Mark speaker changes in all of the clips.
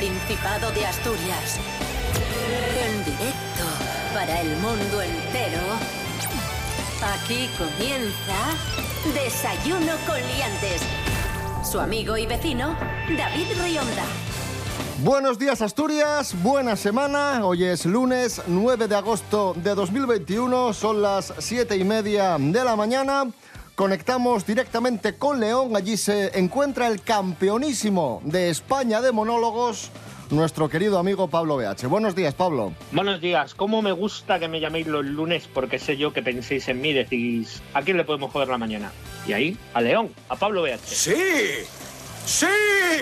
Speaker 1: Principado de Asturias. En directo para el mundo entero. Aquí comienza Desayuno con Liantes. Su amigo y vecino, David Rionda.
Speaker 2: Buenos días Asturias, buena semana. Hoy es lunes 9 de agosto de 2021, son las 7 y media de la mañana. Conectamos directamente con León, allí se encuentra el campeonísimo de España de monólogos, nuestro querido amigo Pablo BH. Buenos días, Pablo.
Speaker 3: Buenos días. ¿Cómo me gusta que me llaméis los lunes? Porque sé yo que penséis en mí, decís, ¿a quién le podemos joder la mañana? Y ahí, a León, a Pablo BH.
Speaker 4: ¡Sí! ¡Sí!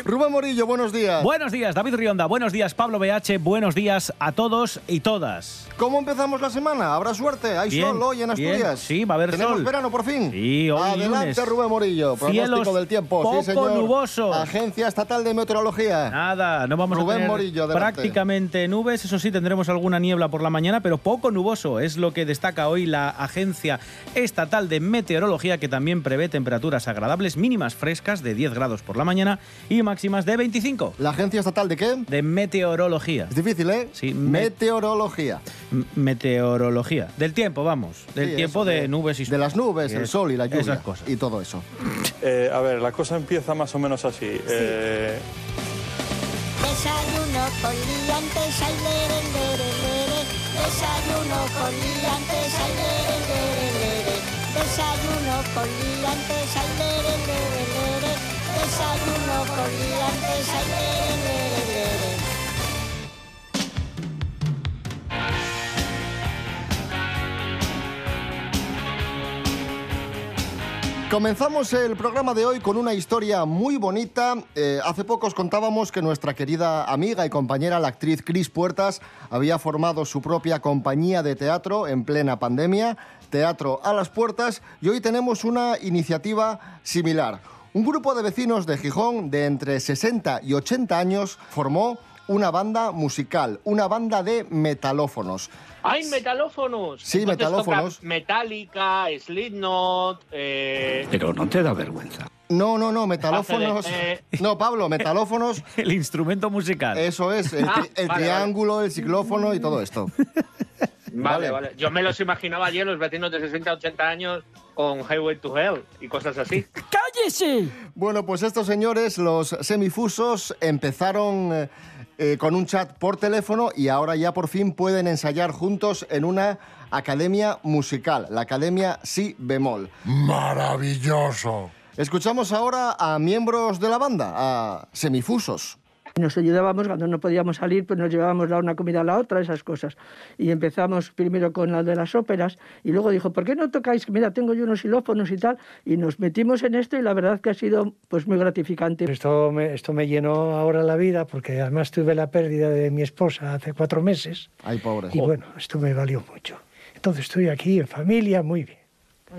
Speaker 2: Rubén Morillo, buenos días.
Speaker 5: Buenos días, David Rionda. Buenos días, Pablo BH. Buenos días a todos y todas.
Speaker 2: ¿Cómo empezamos la semana? ¿Habrá suerte? ¿Hay
Speaker 5: Bien,
Speaker 2: sol hoy en
Speaker 5: bien.
Speaker 2: Asturias?
Speaker 5: Sí, va a haber
Speaker 2: ¿Tenemos
Speaker 5: sol.
Speaker 2: verano por fin?
Speaker 5: Sí, hoy
Speaker 2: Adelante,
Speaker 5: lunes.
Speaker 2: Rubén Morillo. Pronóstico
Speaker 5: Cielos
Speaker 2: del tiempo.
Speaker 5: poco
Speaker 2: sí, señor.
Speaker 5: nubosos.
Speaker 2: Agencia Estatal de Meteorología.
Speaker 5: Nada, no vamos
Speaker 2: Rubén
Speaker 5: a tener
Speaker 2: Morillo, adelante.
Speaker 5: prácticamente nubes. Eso sí, tendremos alguna niebla por la mañana, pero poco nuboso. Es lo que destaca hoy la Agencia Estatal de Meteorología, que también prevé temperaturas agradables, mínimas frescas de 10 grados por la mañana y máximas de 25.
Speaker 2: ¿La Agencia Estatal de qué?
Speaker 5: De meteorología.
Speaker 2: Es difícil, ¿eh?
Speaker 5: Sí, me-
Speaker 2: Meteorología.
Speaker 5: Meteorología. Del tiempo, vamos. Del
Speaker 2: Sí,
Speaker 5: tiempo
Speaker 2: eso,
Speaker 5: de, nubes y
Speaker 2: De las nubes, el sol y la lluvia.
Speaker 5: Esas cosas.
Speaker 2: Y todo eso.
Speaker 6: Eh, a ver, la cosa empieza más o menos así. Eh,
Speaker 7: Desayuno con liantes, ay, lere, lere, lere. Desayuno con liantes, ay, lere, lere, lere. Desayuno con liantes, ay, lere, lere, lere.
Speaker 2: Comenzamos el programa de hoy con una historia muy bonita. Eh, hace poco os contábamos que nuestra querida amiga y compañera, la actriz Cris Puertas, había formado su propia compañía de teatro en plena pandemia, Teatro a las Puertas, y hoy tenemos una iniciativa similar. Un grupo de vecinos de Gijón de entre 60 y 80 años formó una banda musical, una banda de metalófonos.
Speaker 3: ¡Ay, metalófonos!
Speaker 2: Sí,
Speaker 3: Entonces
Speaker 2: metalófonos.
Speaker 3: Metallica, Slipknot, eh...
Speaker 4: Pero no te da vergüenza.
Speaker 2: No, no, no, metalófonos.
Speaker 3: De-
Speaker 2: No, Pablo, metalófonos
Speaker 5: El instrumento musical.
Speaker 2: Eso es, el,
Speaker 3: Ah,
Speaker 2: tri- el
Speaker 3: vale,
Speaker 2: triángulo, el ciclófono y todo esto. Vale.
Speaker 3: Vale, vale. Yo me los imaginaba ayer, los vecinos de 60 80 años, con Highway to Hell y cosas así.
Speaker 2: Bueno, pues estos señores, los semifusos, empezaron eh, eh, con un chat por teléfono y ahora ya por fin pueden ensayar juntos en una academia musical, la Academia Si Bemol.
Speaker 4: Maravilloso.
Speaker 2: Escuchamos ahora a miembros de la banda, a semifusos.
Speaker 8: Nos ayudábamos cuando no podíamos salir, pues nos llevábamos la una comida a la otra, esas cosas. Y empezamos primero con la de las óperas y luego dijo, ¿por qué no tocáis? Mira, tengo yo unos xilófonos y tal. Y nos metimos en esto y la verdad que ha sido pues muy gratificante.
Speaker 9: Esto me, esto me llenó ahora la vida porque además tuve la pérdida de mi esposa hace cuatro meses
Speaker 2: Ay, pobre.
Speaker 9: y bueno, esto me valió mucho. Entonces estoy aquí en familia, muy bien.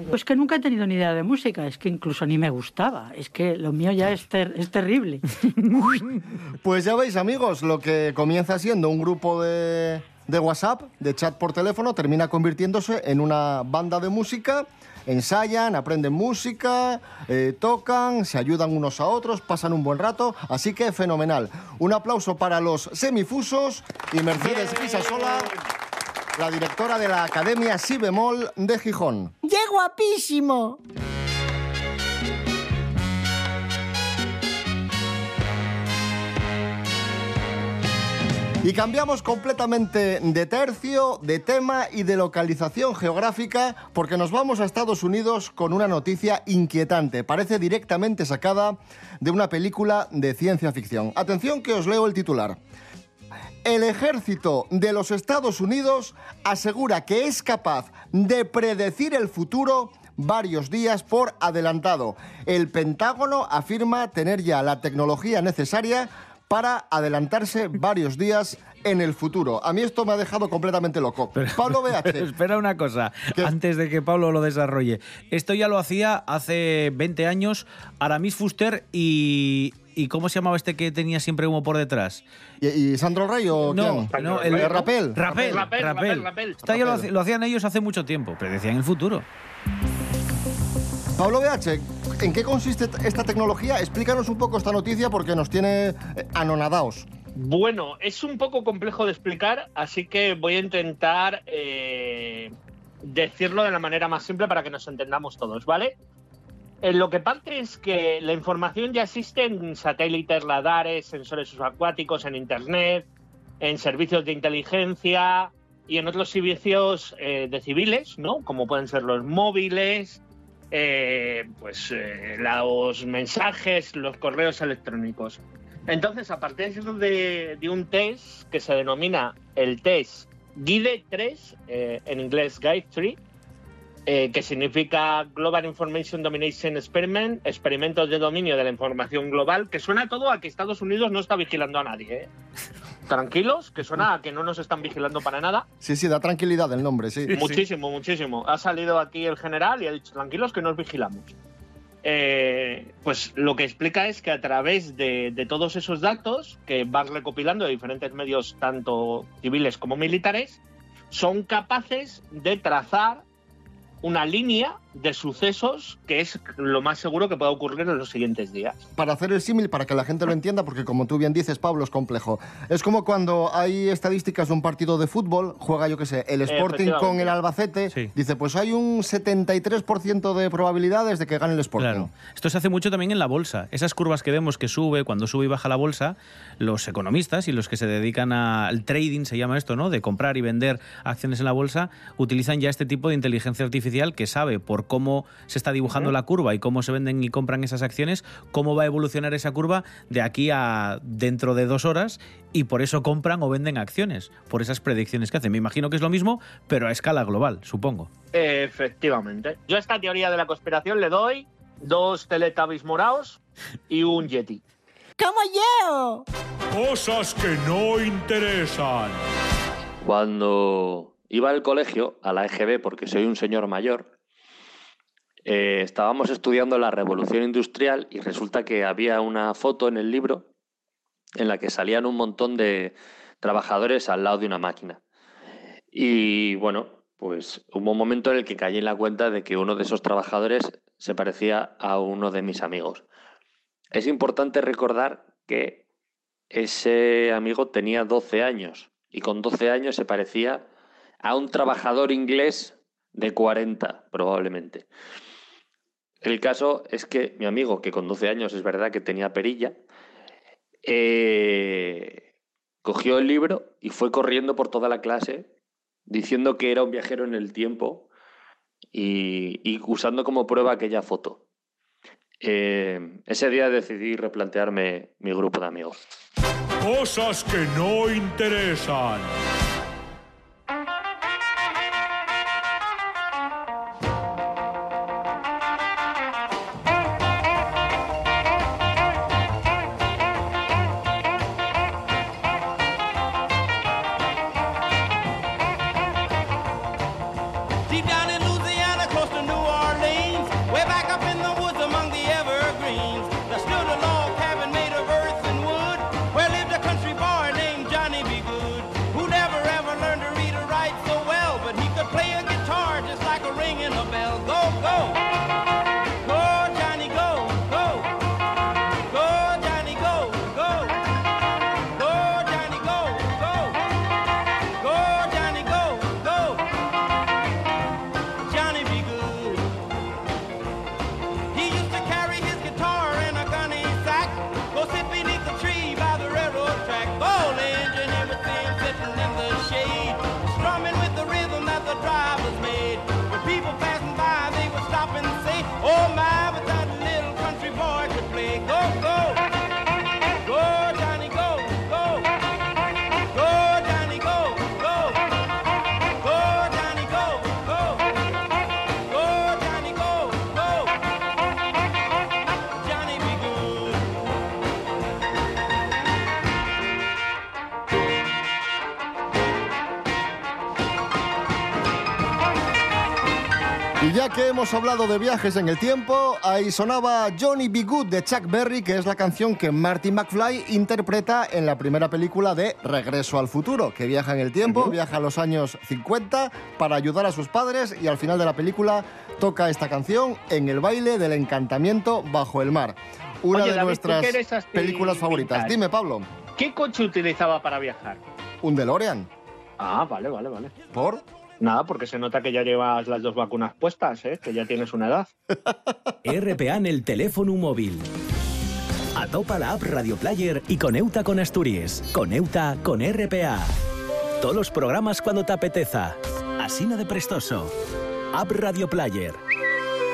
Speaker 10: Pues que nunca he tenido ni idea de música, es que incluso ni me gustaba, es que lo mío ya es, ter- es terrible.
Speaker 2: Pues ya veis, amigos, lo que comienza siendo un grupo de, de WhatsApp, de chat por teléfono, termina convirtiéndose en una banda de música. Ensayan, aprenden música, eh, tocan, se ayudan unos a otros, pasan un buen rato, así que fenomenal. Un aplauso para los semifusos y Mercedes Guisasola, la directora de la Academia Si Bemol de Gijón.
Speaker 7: ¡Qué guapísimo!
Speaker 2: Y cambiamos completamente de tercio, de tema y de localización geográfica porque nos vamos a Estados Unidos con una noticia inquietante. Parece directamente sacada de una película de ciencia ficción. Atención que os leo el titular. El ejército de los Estados Unidos asegura que es capaz de predecir el futuro varios días por adelantado. El Pentágono afirma tener ya la tecnología necesaria para adelantarse varios días en el futuro. A mí esto me ha dejado completamente loco. Pablo BH.
Speaker 5: espera una cosa,
Speaker 2: ¿Qué?
Speaker 5: antes de que Pablo lo desarrolle. Esto ya lo hacía hace 20 años Aramis Fuster y... ¿Y cómo se llamaba este que tenía siempre humo por detrás?
Speaker 2: ¿Y, y Sandro Rey o
Speaker 5: No,
Speaker 2: quién?
Speaker 5: no,
Speaker 2: el
Speaker 5: el
Speaker 2: Rapel.
Speaker 5: Rapel,
Speaker 3: Rapel, Rapel, Rapel.
Speaker 5: Esto ya lo hacían ellos hace mucho tiempo, predecían el futuro.
Speaker 2: Pablo BH, ¿En qué consiste esta tecnología? Explícanos un poco esta noticia porque nos tiene eh, anonadaos.
Speaker 3: Bueno, es un poco complejo de explicar, así que voy a intentar eh, decirlo de la manera más simple para que nos entendamos todos, ¿vale? Eh, lo que pasa es que la información ya existe en satélites, radares, sensores subacuáticos, en Internet, en servicios de inteligencia y en otros servicios eh, de civiles, ¿no? Como pueden ser los móviles, eh, pues los mensajes, los correos electrónicos. Entonces, a partir de, de un test que se denomina el test GUIDE 3, eh, en inglés Guide 3, eh, que significa Global Information Domination Experiment, experimentos de dominio de la información global, que suena todo a que Estados Unidos no está vigilando a nadie. ¿eh? Tranquilos, que suena a que no nos están vigilando para nada.
Speaker 2: Sí, sí, da tranquilidad el nombre, sí.
Speaker 3: muchísimo, muchísimo. Ha salido aquí el general y ha dicho, tranquilos que nos vigilamos. Eh, pues lo que explica es que a través de, de todos esos datos que van recopilando de diferentes medios, tanto civiles como militares, son capaces de trazar una línea de sucesos que es lo más seguro que pueda ocurrir en los siguientes días.
Speaker 2: Para hacer el símil, para que la gente lo entienda, porque como tú bien dices, Pablo, es complejo. Es como cuando hay estadísticas de un partido de fútbol, juega, yo qué sé, el Sporting con el Albacete, dice, pues hay un 73% de probabilidades de que gane el Sporting.
Speaker 5: Claro. Esto se hace mucho también en la bolsa. Esas curvas que vemos que sube, cuando sube y baja la bolsa, los economistas y los que se dedican al trading, se llama esto, ¿no? De comprar y vender acciones en la bolsa, utilizan ya este tipo de inteligencia artificial que sabe por cómo se está dibujando la curva y cómo se venden y compran esas acciones, cómo va a evolucionar esa curva de aquí a dentro de dos horas y por eso compran o venden acciones, por esas predicciones que hacen. Me imagino que es lo mismo, pero a escala global, supongo.
Speaker 3: Efectivamente. Yo a esta teoría de la conspiración le doy dos Teletubbies morados y un Yeti.
Speaker 7: ¡Como yo!
Speaker 4: Cosas que no interesan.
Speaker 11: Cuando iba al colegio, a la EGB, porque soy un señor mayor, eh, estábamos estudiando la revolución industrial y resulta que había una foto en el libro en la que salían un montón de trabajadores al lado de una máquina. Y bueno, pues hubo un momento en el que caí en la cuenta de que uno de esos trabajadores se parecía a uno de mis amigos. Es importante recordar que ese amigo tenía 12 años y con 12 años se parecía a un trabajador inglés de 40, probablemente. El caso es que mi amigo, que con 12 años es verdad que tenía perilla, eh, cogió el libro y fue corriendo por toda la clase diciendo que era un viajero en el tiempo y, usando como prueba aquella foto. Eh, ese día decidí replantearme mi grupo de amigos.
Speaker 4: Cosas que no interesan.
Speaker 2: Ya que hemos hablado de viajes en el tiempo, ahí sonaba Johnny B. Good de Chuck Berry, que es la canción que Marty McFly interpreta en la primera película de Regreso al futuro, que viaja en el tiempo, viaja a los años 50 para ayudar a sus padres y al final de la película toca esta canción en el baile del encantamiento bajo el mar. Una
Speaker 3: Oye,
Speaker 2: de
Speaker 3: David, ¿tú
Speaker 2: nuestras películas favoritas. Dime, Pablo,
Speaker 3: ¿Qué coche utilizaba para viajar?
Speaker 2: un DeLorean.
Speaker 3: Ah, vale, vale, vale.
Speaker 2: ¿Por?
Speaker 3: Nada, porque se nota que ya llevas las dos vacunas puestas, ¿eh? que ya tienes una edad.
Speaker 12: RPA en el teléfono móvil. Atopa la app Radio Player y coneuta con Asturias. Coneuta con RPA. Todos los programas cuando te apeteza. Asina de prestoso. App Radio Player.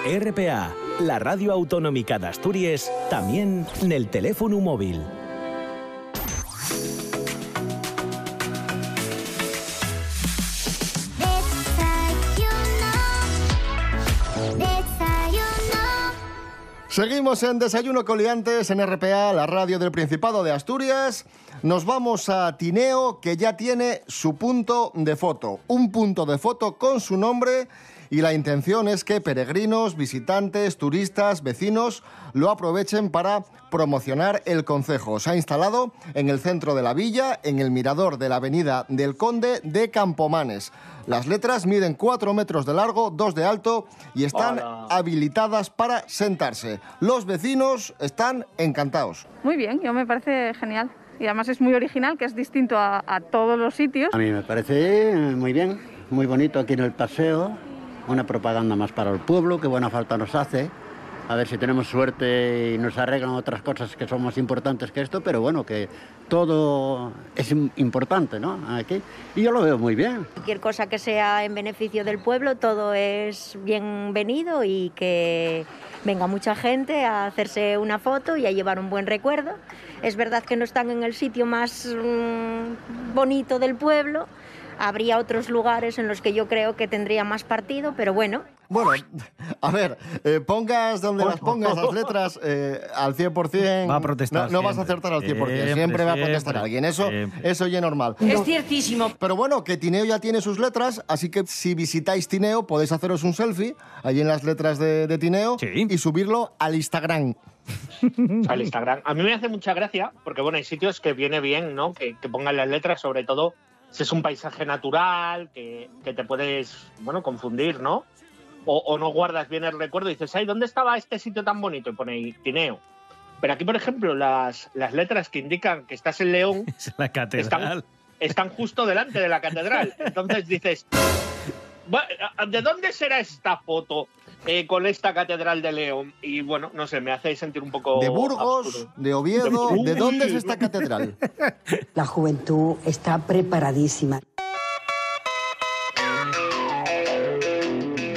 Speaker 12: RPA, la radio autonómica de Asturias, también en el teléfono móvil.
Speaker 2: Seguimos en Desayuno Coliantes en RPA, la radio del Principado de Asturias. Nos vamos a Tineo, que ya tiene su punto de foto. Un punto de foto con su nombre y la intención es que peregrinos, visitantes, turistas, vecinos lo aprovechen para promocionar el concejo. Se ha instalado en el centro de la villa, en el mirador de la avenida del Conde de Campomanes. Las letras miden 4 metros de largo, 2 de alto y están
Speaker 13: Hola.
Speaker 2: habilitadas para sentarse. Los vecinos están encantados.
Speaker 13: Muy bien, yo me parece genial. Y además es muy original, que es distinto a, a todos los sitios.
Speaker 14: A mí me parece muy bien, muy bonito aquí en el paseo, una propaganda más para el pueblo, que buena falta nos hace. A ver si tenemos suerte y nos arreglan otras cosas que son más importantes que esto, pero bueno, que todo es im- importante, ¿no? Aquí. Y yo lo veo muy bien.
Speaker 15: Cualquier cosa que sea en beneficio del pueblo, todo es bienvenido y que venga mucha gente a hacerse una foto y a llevar un buen recuerdo. Es verdad que no están en el sitio más mm, bonito del pueblo. Habría otros lugares en los que yo creo que tendría más partido, pero bueno,
Speaker 2: Bueno, a ver, eh, pongas donde las pongas las letras eh, al 100%.
Speaker 5: Va a protestar
Speaker 2: No, no vas a acertar al 100%. Siempre,
Speaker 5: Siempre,
Speaker 2: va a protestar alguien. Eso,
Speaker 5: siempre.
Speaker 2: eso ya es normal.
Speaker 15: Es ciertísimo.
Speaker 2: Pero bueno, que Tineo ya tiene sus letras, así que si visitáis Tineo podéis haceros un selfie allí en las letras de, de Tineo y subirlo al Instagram.
Speaker 3: al Instagram. A mí me hace mucha gracia, porque bueno, hay sitios que viene bien, ¿no? Que, que pongan las letras, sobre todo si es un paisaje natural, que, que te puedes, bueno, confundir, ¿no? O, o no guardas bien el recuerdo y dices, ay, ¿dónde estaba este sitio tan bonito? Y pone ahí Tineo. Pero aquí, por ejemplo, las, las letras que indican que estás en León
Speaker 5: La catedral.
Speaker 3: están justo delante de la catedral. Entonces dices, "Bu- ¿de dónde será esta foto eh, con esta catedral de León? Y bueno, no sé, me hace sentir un poco...
Speaker 2: De Burgos,
Speaker 3: absurdo.
Speaker 2: de Oviedo,
Speaker 3: De-
Speaker 2: ¿de dónde es esta catedral?
Speaker 16: La juventud está preparadísima.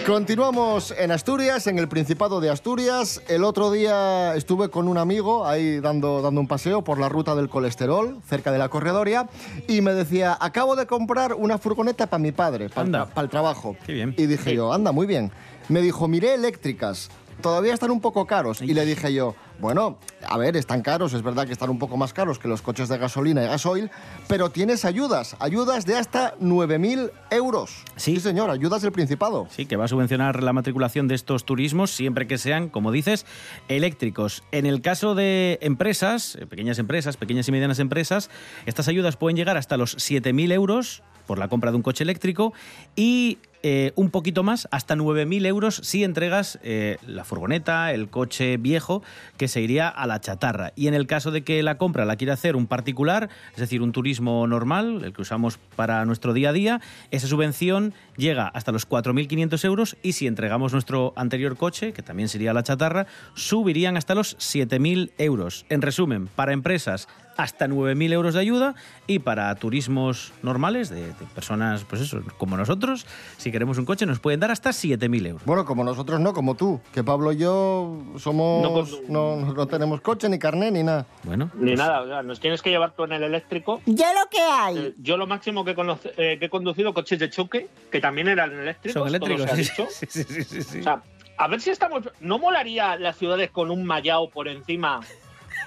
Speaker 2: Continuamos en Asturias, en el Principado de Asturias. El otro día estuve con un amigo ahí dando, dando un paseo por la ruta del colesterol, cerca de la corredoria, y me decía, acabo de comprar una furgoneta para mi padre, para el trabajo. Y dije yo, anda, muy bien. Me dijo, miré eléctricas, todavía están un poco caros. Y le dije yo, bueno, a ver, están caros, es verdad que están un poco más caros que los coches de gasolina y gasoil, pero tienes ayudas, ayudas de hasta 9.000 euros. Sí. señor, ayudas del Principado.
Speaker 5: Sí, que va a subvencionar la matriculación de estos turismos siempre que sean, como dices, eléctricos. En el caso de empresas, eh, pequeñas empresas, pequeñas y medianas empresas, estas ayudas pueden llegar hasta los 7.000 euros por la compra de un coche eléctrico y eh, un poquito más, hasta 9.000 euros si entregas eh, la furgoneta, el coche viejo, que se iría a la chatarra. Y en el caso de que la compra la quiera hacer un particular, es decir, un turismo normal, el que usamos para nuestro día a día, esa subvención llega hasta los 4.500 euros y si entregamos nuestro anterior coche, que también sería la chatarra, subirían hasta los 7.000 euros. En resumen, para empresas hasta 9.000 euros de ayuda y para turismos normales, de, de personas, pues eso, como nosotros, si queremos un coche, nos pueden dar hasta 7.000 euros.
Speaker 2: Bueno, como nosotros no, como tú, que Pablo y yo somos... No, no, no tenemos coche, ni carné, ni nada.
Speaker 5: Bueno.
Speaker 3: Ni nada, o sea, nos tienes que llevar tú en el eléctrico.
Speaker 7: Ya lo que hay.
Speaker 3: Eh, Yo lo máximo que, conoce- eh, que he conducido coches de choque, que también eran eléctricos.
Speaker 5: Son eléctricos,
Speaker 3: todo se ha
Speaker 5: sí,
Speaker 3: dicho.
Speaker 5: sí, sí, sí, sí, sí.
Speaker 3: O sea, a ver si estamos... ¿No molaría las ciudades con un mallao por encima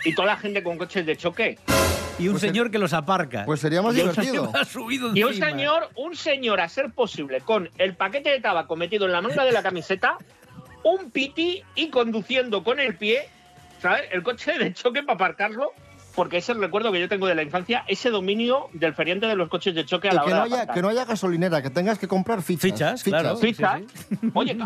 Speaker 3: y toda la gente con coches de choque?
Speaker 5: y un
Speaker 2: Pues
Speaker 5: señor que los aparca.
Speaker 2: Pues sería más
Speaker 3: Y un
Speaker 2: divertido.
Speaker 5: Ha subido
Speaker 3: Y un señor, un señor a ser posible, con el paquete de tabaco metido en la manga de la camiseta, un piti y conduciendo con el pie, ¿sabes? El coche de choque para aparcarlo, porque ese es el recuerdo que yo tengo de la infancia, ese dominio del feriante de los coches de choque a la
Speaker 2: que
Speaker 3: hora
Speaker 2: no,
Speaker 3: de
Speaker 2: haya, que no haya gasolinera, que tengas que comprar fichas.
Speaker 5: Fichas, claro.
Speaker 3: Fichas. Oye,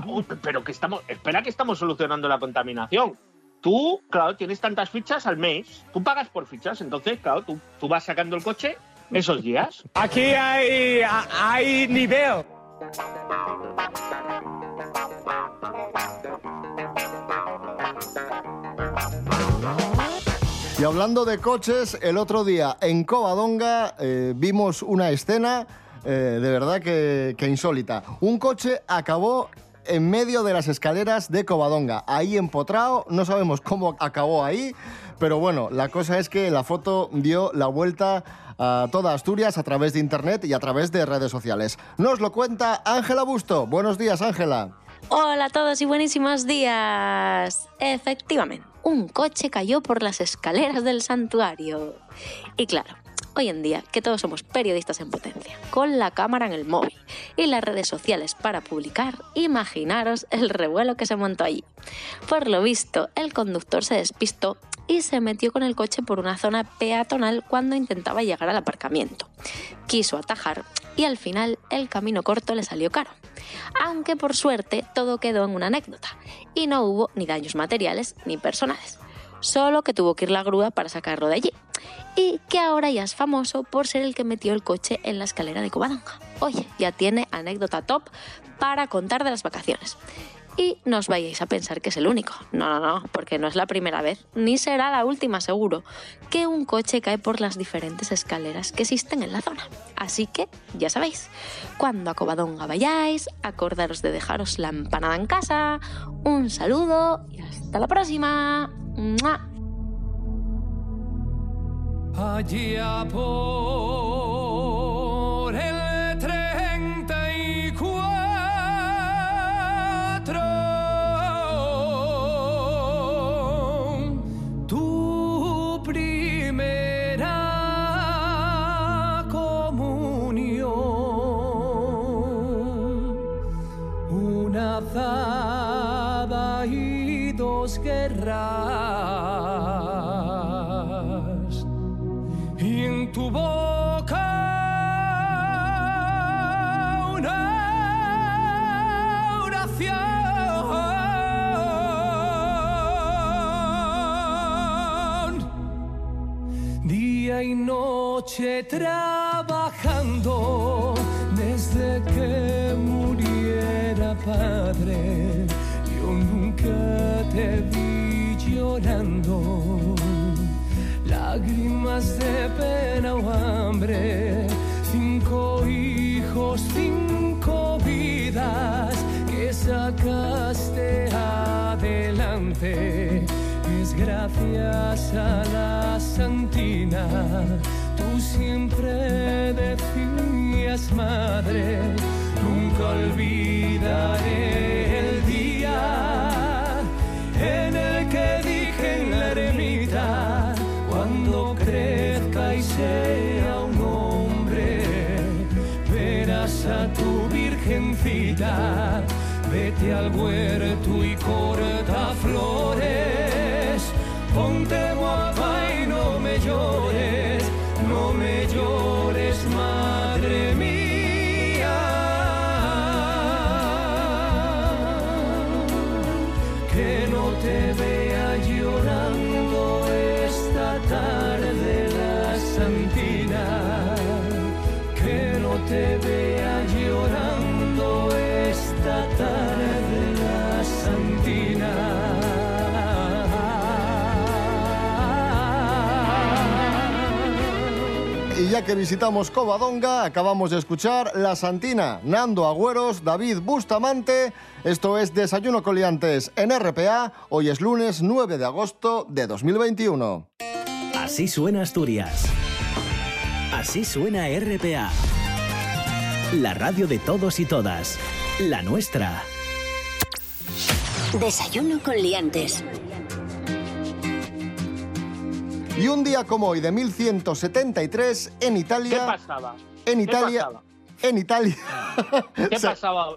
Speaker 3: pero que estamos, espera que estamos solucionando la contaminación. Tú, claro, tienes tantas fichas al mes, tú pagas por fichas, entonces, claro, tú, tú vas sacando el coche esos días.
Speaker 17: Aquí hay, hay nivel.
Speaker 2: Y hablando de coches, el otro día en Covadonga eh, vimos una escena eh, de verdad que, que insólita. Un coche acabó en medio de las escaleras de Covadonga, ahí empotrado, no sabemos cómo acabó ahí, pero bueno, la cosa es que la foto dio la vuelta a toda Asturias a través de internet y a través de redes sociales. Nos lo cuenta Ángela Busto. Buenos días, Ángela.
Speaker 18: Hola a todos y buenísimos días. Efectivamente, un coche cayó por las escaleras del santuario. Y claro, hoy en día que todos somos periodistas en potencia, con la cámara en el móvil y las redes sociales para publicar, imaginaros el revuelo que se montó allí. Por lo visto, el conductor se despistó y se metió con el coche por una zona peatonal cuando intentaba llegar al aparcamiento. Quiso atajar y al final el camino corto le salió caro. Aunque por suerte todo quedó en una anécdota y no hubo ni daños materiales ni personales. Solo que tuvo que ir la grúa para sacarlo de allí. Y que ahora ya es famoso por ser el que metió el coche en la escalera de Covadonga. Oye, ya tiene anécdota top para contar de las vacaciones. Y no os vayáis a pensar que es el único. No, no, no, porque no es la primera vez, ni será la última seguro, que un coche cae por las diferentes escaleras que existen en la zona. Así que, ya sabéis, cuando a Covadonga vayáis, acordaros de dejaros la empanada en casa. Un saludo y hasta la próxima. ¡Mua!
Speaker 17: Adiabon. Trabajando desde que muriera padre. Yo nunca te vi llorando lágrimas de pena o hambre, cinco hijos, cinco vidas que sacaste adelante. Es gracias a la Santina, siempre decías madre, nunca olvidaré el día en el que dije en la ermita, cuando crezca y sea un hombre, verás a tu virgencita, vete al huerto y corta flores, que
Speaker 2: visitamos Covadonga, acabamos de escuchar La Santina, Nando Agüeros, David Bustamante. Esto es Desayuno Coliantes en RPA. Hoy es lunes 9 de agosto de 2021.
Speaker 12: Así suena Asturias. Así suena RPA. La radio de todos y todas. La nuestra.
Speaker 1: Desayuno con liantes.
Speaker 2: Y un día como hoy de 1173 en
Speaker 3: ¿Qué
Speaker 2: Italia,
Speaker 3: pasaba?
Speaker 2: en
Speaker 3: ¿Qué
Speaker 2: Italia,
Speaker 3: pasaba?
Speaker 2: en Italia
Speaker 3: ¿Qué
Speaker 2: se,
Speaker 3: pasaba?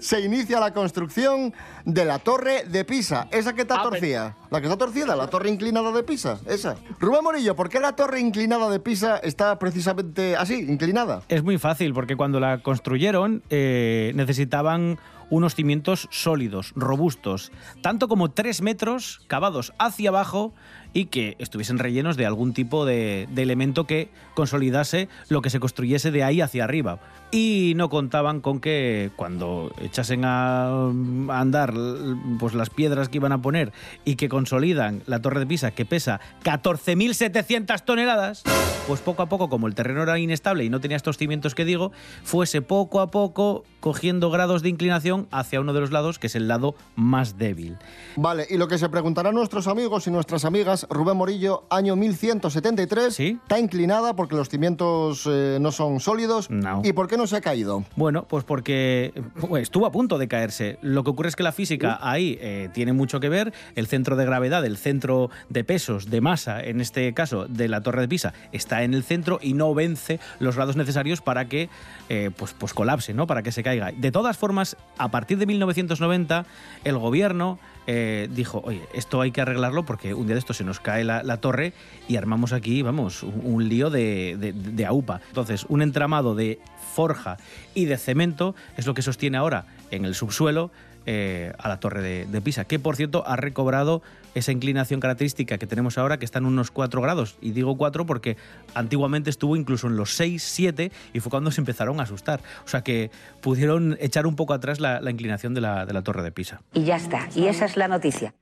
Speaker 2: se inicia la construcción de la Torre de Pisa, esa que está
Speaker 3: Ah, pero-
Speaker 2: torcida, la que está torcida, la Torre inclinada de Pisa, esa. Rubén Morillo, ¿por qué la Torre inclinada de Pisa está precisamente así, inclinada?
Speaker 5: Es muy fácil, porque cuando la construyeron eh, necesitaban unos cimientos sólidos, robustos, tanto como tres metros cavados hacia abajo y que estuviesen rellenos de algún tipo de, elemento que consolidase lo que se construyese de ahí hacia arriba. Y no contaban con que cuando echasen a, a andar l- pues las piedras que iban a poner y que consolidan la torre de Pisa, que pesa 14.700 toneladas, pues poco a poco, como el terreno era inestable y no tenía estos cimientos que digo, fuese poco a poco cogiendo grados de inclinación hacia uno de los lados, que es el lado más débil.
Speaker 2: Vale, y lo que se preguntarán nuestros amigos y nuestras amigas, Rubén Morillo, año 1173, está inclinada porque los cimientos eh, no son sólidos.
Speaker 5: No.
Speaker 2: ¿Y por qué no se ha caído?
Speaker 5: Bueno, pues porque pues, estuvo a punto de caerse. Lo que ocurre es que la física ahí eh, tiene mucho que ver. El centro de gravedad, el centro de pesos, de masa, en este caso de la Torre de Pisa, está en el centro y no vence los grados necesarios para que eh, pues, pues colapse, ¿no? Para que se caiga. De todas formas, a partir de 1990, el gobierno eh, dijo, oye, esto hay que arreglarlo porque un día de esto se nos cae la, torre y armamos aquí, vamos, un, lío de, de, de aupa. Entonces, un entramado de forja y de cemento es lo que sostiene ahora en el subsuelo eh, a la torre de, de Pisa, que por cierto ha recobrado esa inclinación característica que tenemos ahora, que está en unos 4 grados. Y digo 4 porque antiguamente estuvo incluso en los 6, 7 y fue cuando se empezaron a asustar. O sea que pudieron echar un poco atrás la, la inclinación de la, de la torre de Pisa.
Speaker 16: Y ya está. Y esa es la noticia.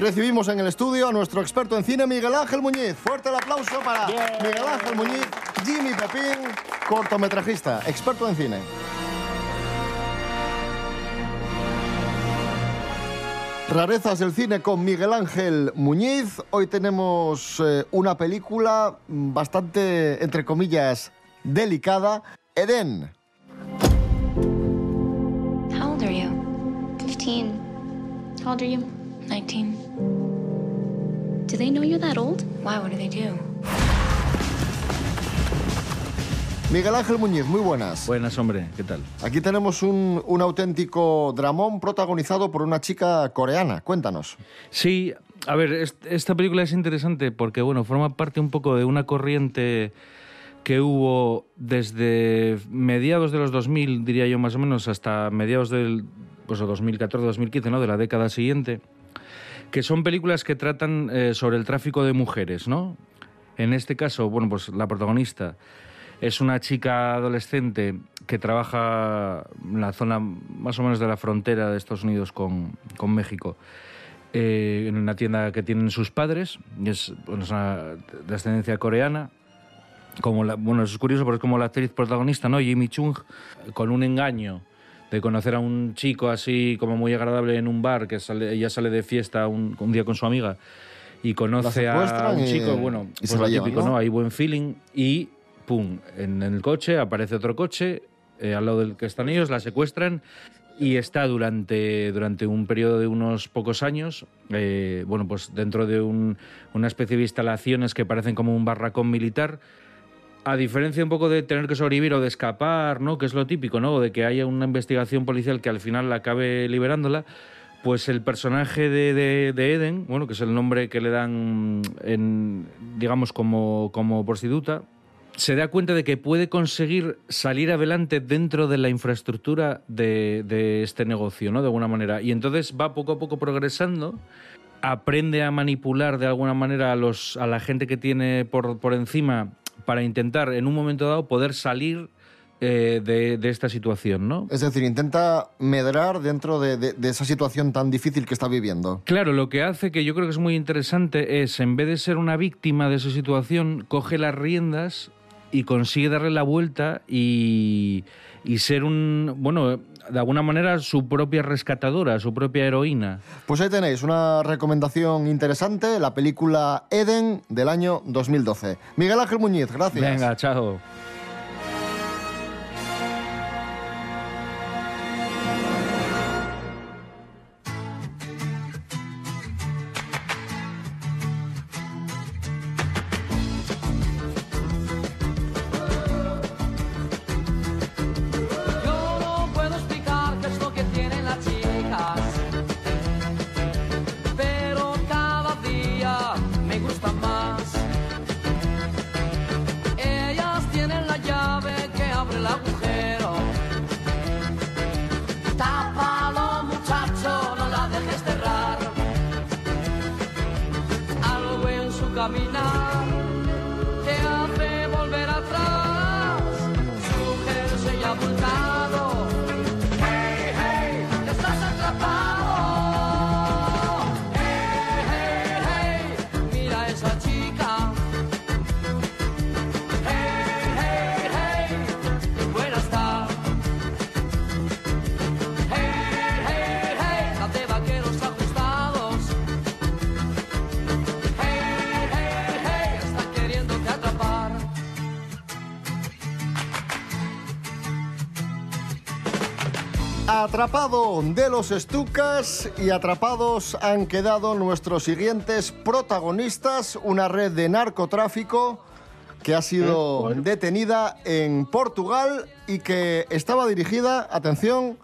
Speaker 2: Recibimos en el estudio a nuestro experto en cine, Miguel Ángel Muñiz. Fuerte el aplauso para Miguel Ángel Muñiz, Jimmy Pepín, cortometrajista, experto en cine. Rarezas del cine con Miguel Ángel Muñiz. Hoy tenemos eh, una película bastante, entre comillas, delicada. Edén.
Speaker 19: How old are you? 15. How old are you? 19. Do they know you're that old? Why? What do they do?
Speaker 2: Miguel Ángel Muñiz, muy buenas.
Speaker 5: Buenas, hombre, ¿qué tal?
Speaker 2: Aquí tenemos un, un auténtico dramón protagonizado por una chica coreana. Cuéntanos.
Speaker 20: Sí, a ver, est- esta película es interesante porque, bueno, forma parte un poco de una corriente que hubo desde mediados de los 2000, diría yo más o menos, hasta mediados del pues, 2014-2015, ¿no? De la década siguiente, que son películas que tratan eh, sobre el tráfico de mujeres, ¿no? En este caso, bueno, pues la protagonista es una chica adolescente que trabaja en la zona más o menos de la frontera de Estados Unidos con, con México, eh, en una tienda que tienen sus padres, y es, bueno, es una de ascendencia coreana. Como la- bueno, eso es curioso porque es como la actriz protagonista, ¿no? Jimmy Chung, con un engaño de conocer a un chico así como muy agradable en un bar, que sale, ella sale de fiesta un, un día con su amiga y conoce a un chico, bueno,
Speaker 2: y
Speaker 20: pues lo típico,
Speaker 2: ¿no?
Speaker 20: ¿no? Hay buen feeling y pum, en el coche aparece otro coche eh, al lado del que están ellos, la secuestran y está durante, durante un periodo de unos pocos años, eh, bueno, pues dentro de un- una especie de instalaciones que parecen como un barracón militar, a diferencia un poco de tener que sobrevivir o de escapar, ¿no? Que es lo típico, ¿no? De que haya una investigación policial que al final la acabe liberándola, pues el personaje de, de- de Eden, bueno, que es el nombre que le dan en, digamos, como, como prostituta, se da cuenta de que puede conseguir salir adelante dentro de la infraestructura de, de este negocio, ¿no? De alguna manera. Y entonces va poco a poco progresando, aprende a manipular de alguna manera a, los, a la gente que tiene por, por encima para intentar en un momento dado poder salir eh, de, de esta situación, ¿no?
Speaker 2: Es decir, intenta medrar dentro de, de- de esa situación tan difícil que está viviendo.
Speaker 20: Claro, lo que hace que yo creo que es muy interesante es, en vez de ser una víctima de esa situación, coge las riendas y consigue darle la vuelta y, y ser un, bueno, de alguna manera su propia rescatadora, su propia heroína.
Speaker 2: Pues ahí tenéis una recomendación interesante, la película Eden del año 2012. Miguel Ángel Muñiz, gracias.
Speaker 20: Venga, chao.
Speaker 17: Caminar Atrapado
Speaker 2: de los estucas y atrapados han quedado nuestros siguientes protagonistas, una red de narcotráfico que ha sido detenida en Portugal y que estaba dirigida, atención,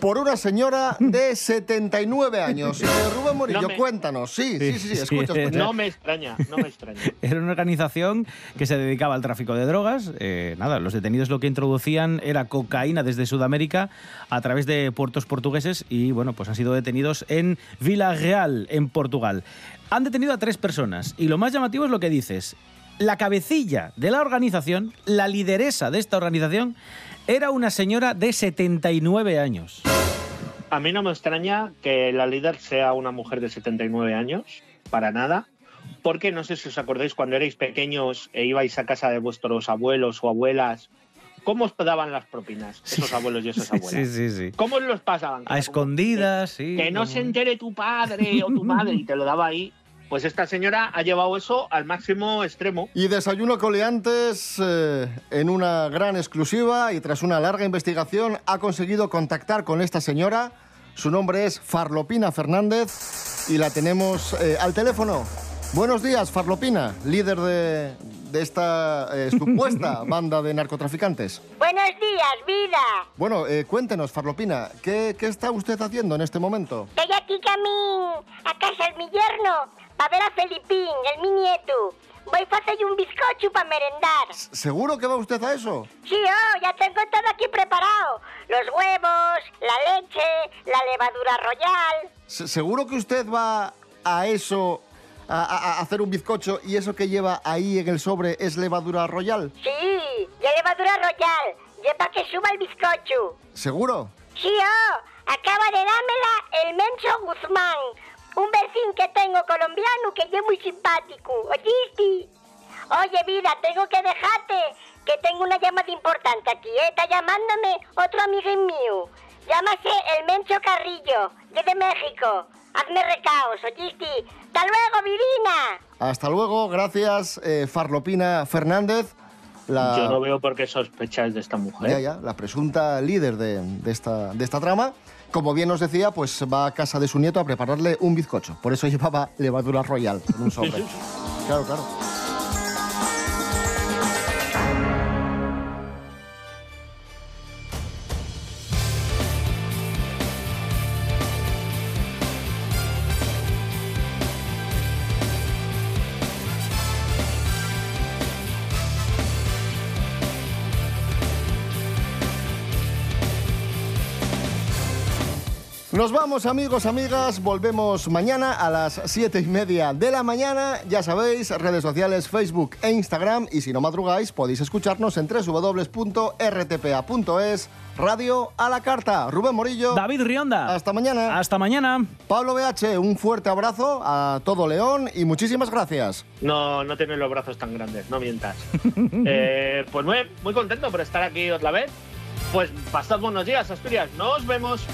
Speaker 2: por una señora de 79 años. Eh, Rubén Morillo,
Speaker 3: No me-
Speaker 2: cuéntanos. Sí, sí, sí, sí, escucha, escucha.
Speaker 3: No me extraña, no me extraña.
Speaker 5: Era una organización que se dedicaba al tráfico de drogas. Eh, nada, los detenidos lo que introducían era cocaína desde Sudamérica a través de puertos portugueses y, bueno, pues han sido detenidos en Vila Real, en Portugal. Han detenido a tres personas y lo más llamativo es lo que dices. La cabecilla de la organización, la lideresa de esta organización, era una señora de 79 años.
Speaker 3: A mí no me extraña que la líder sea una mujer de 79 años, para nada, porque no sé si os acordáis cuando erais pequeños e ibais a casa de vuestros abuelos o abuelas, ¿cómo os daban las propinas esos abuelos y esas abuelas?
Speaker 5: Sí, sí, sí.
Speaker 3: ¿Cómo os los pasaban?
Speaker 5: A escondidas, sí.
Speaker 3: que no se entere tu padre o tu madre y te lo daba ahí. Pues esta señora ha llevado eso al máximo extremo.
Speaker 2: Y desayuno coleantes eh, en una gran exclusiva y tras una larga investigación ha conseguido contactar con esta señora. Su nombre es Farlopina Fernández y la tenemos eh, al teléfono. Buenos días, Farlopina, líder de, de esta eh, supuesta banda de narcotraficantes.
Speaker 7: Buenos días, vida.
Speaker 2: Bueno, eh, cuéntenos, Farlopina, ¿qué, ¿qué está usted haciendo en este momento?
Speaker 7: Estoy aquí camín a casa del mi yerno para ver a Felipín, el mi nieto. Voy a hacer un bizcocho para merendar.
Speaker 2: ¿Seguro que va usted a eso?
Speaker 7: Sí, oh, ya tengo todo aquí preparado. Los huevos, la leche, la levadura royal.
Speaker 2: Se- ¿Seguro que usted va a eso, a, a- a hacer un bizcocho y eso que lleva ahí en el sobre es levadura royal?
Speaker 7: Sí, la levadura royal. Lleva que suba el bizcocho.
Speaker 2: ¿Seguro?
Speaker 7: Sí, oh, acaba de dármela el Mencho Guzmán, un vecino que tengo colombiano que es muy simpático. ¿Oíste? Oye, vida, tengo que dejarte, que tengo una llamada importante aquí, ¿eh? Está llamándome otro amigo mío. Llámase el Mencho Carrillo, es de México. Hazme recaos, ¿oíste? ¡Hasta luego, Virina!
Speaker 2: Hasta luego, gracias, eh, Farlopina Fernández. La,
Speaker 3: Yo no veo por qué sospecháis de esta mujer.
Speaker 2: ya, ya, la presunta líder de, de esta, de esta trama. Como bien nos decía, pues va a casa de su nieto a prepararle un bizcocho. Por eso llevaba levadura royal en un sobre. Claro, claro. Nos vamos amigos, amigas, volvemos mañana a las siete y media de la mañana. Ya sabéis, redes sociales Facebook e Instagram y si no madrugáis podéis escucharnos en www.rtpa.es, radio a la carta. Rubén Morillo.
Speaker 5: David Rionda.
Speaker 2: Hasta mañana.
Speaker 5: Hasta mañana.
Speaker 2: Pablo BH, un fuerte abrazo a todo León y muchísimas gracias.
Speaker 3: No, no tienes los brazos tan grandes, no mientas. Eh, pues muy, muy contento por estar aquí otra vez. Pues pasad buenos días, Asturias. Nos vemos.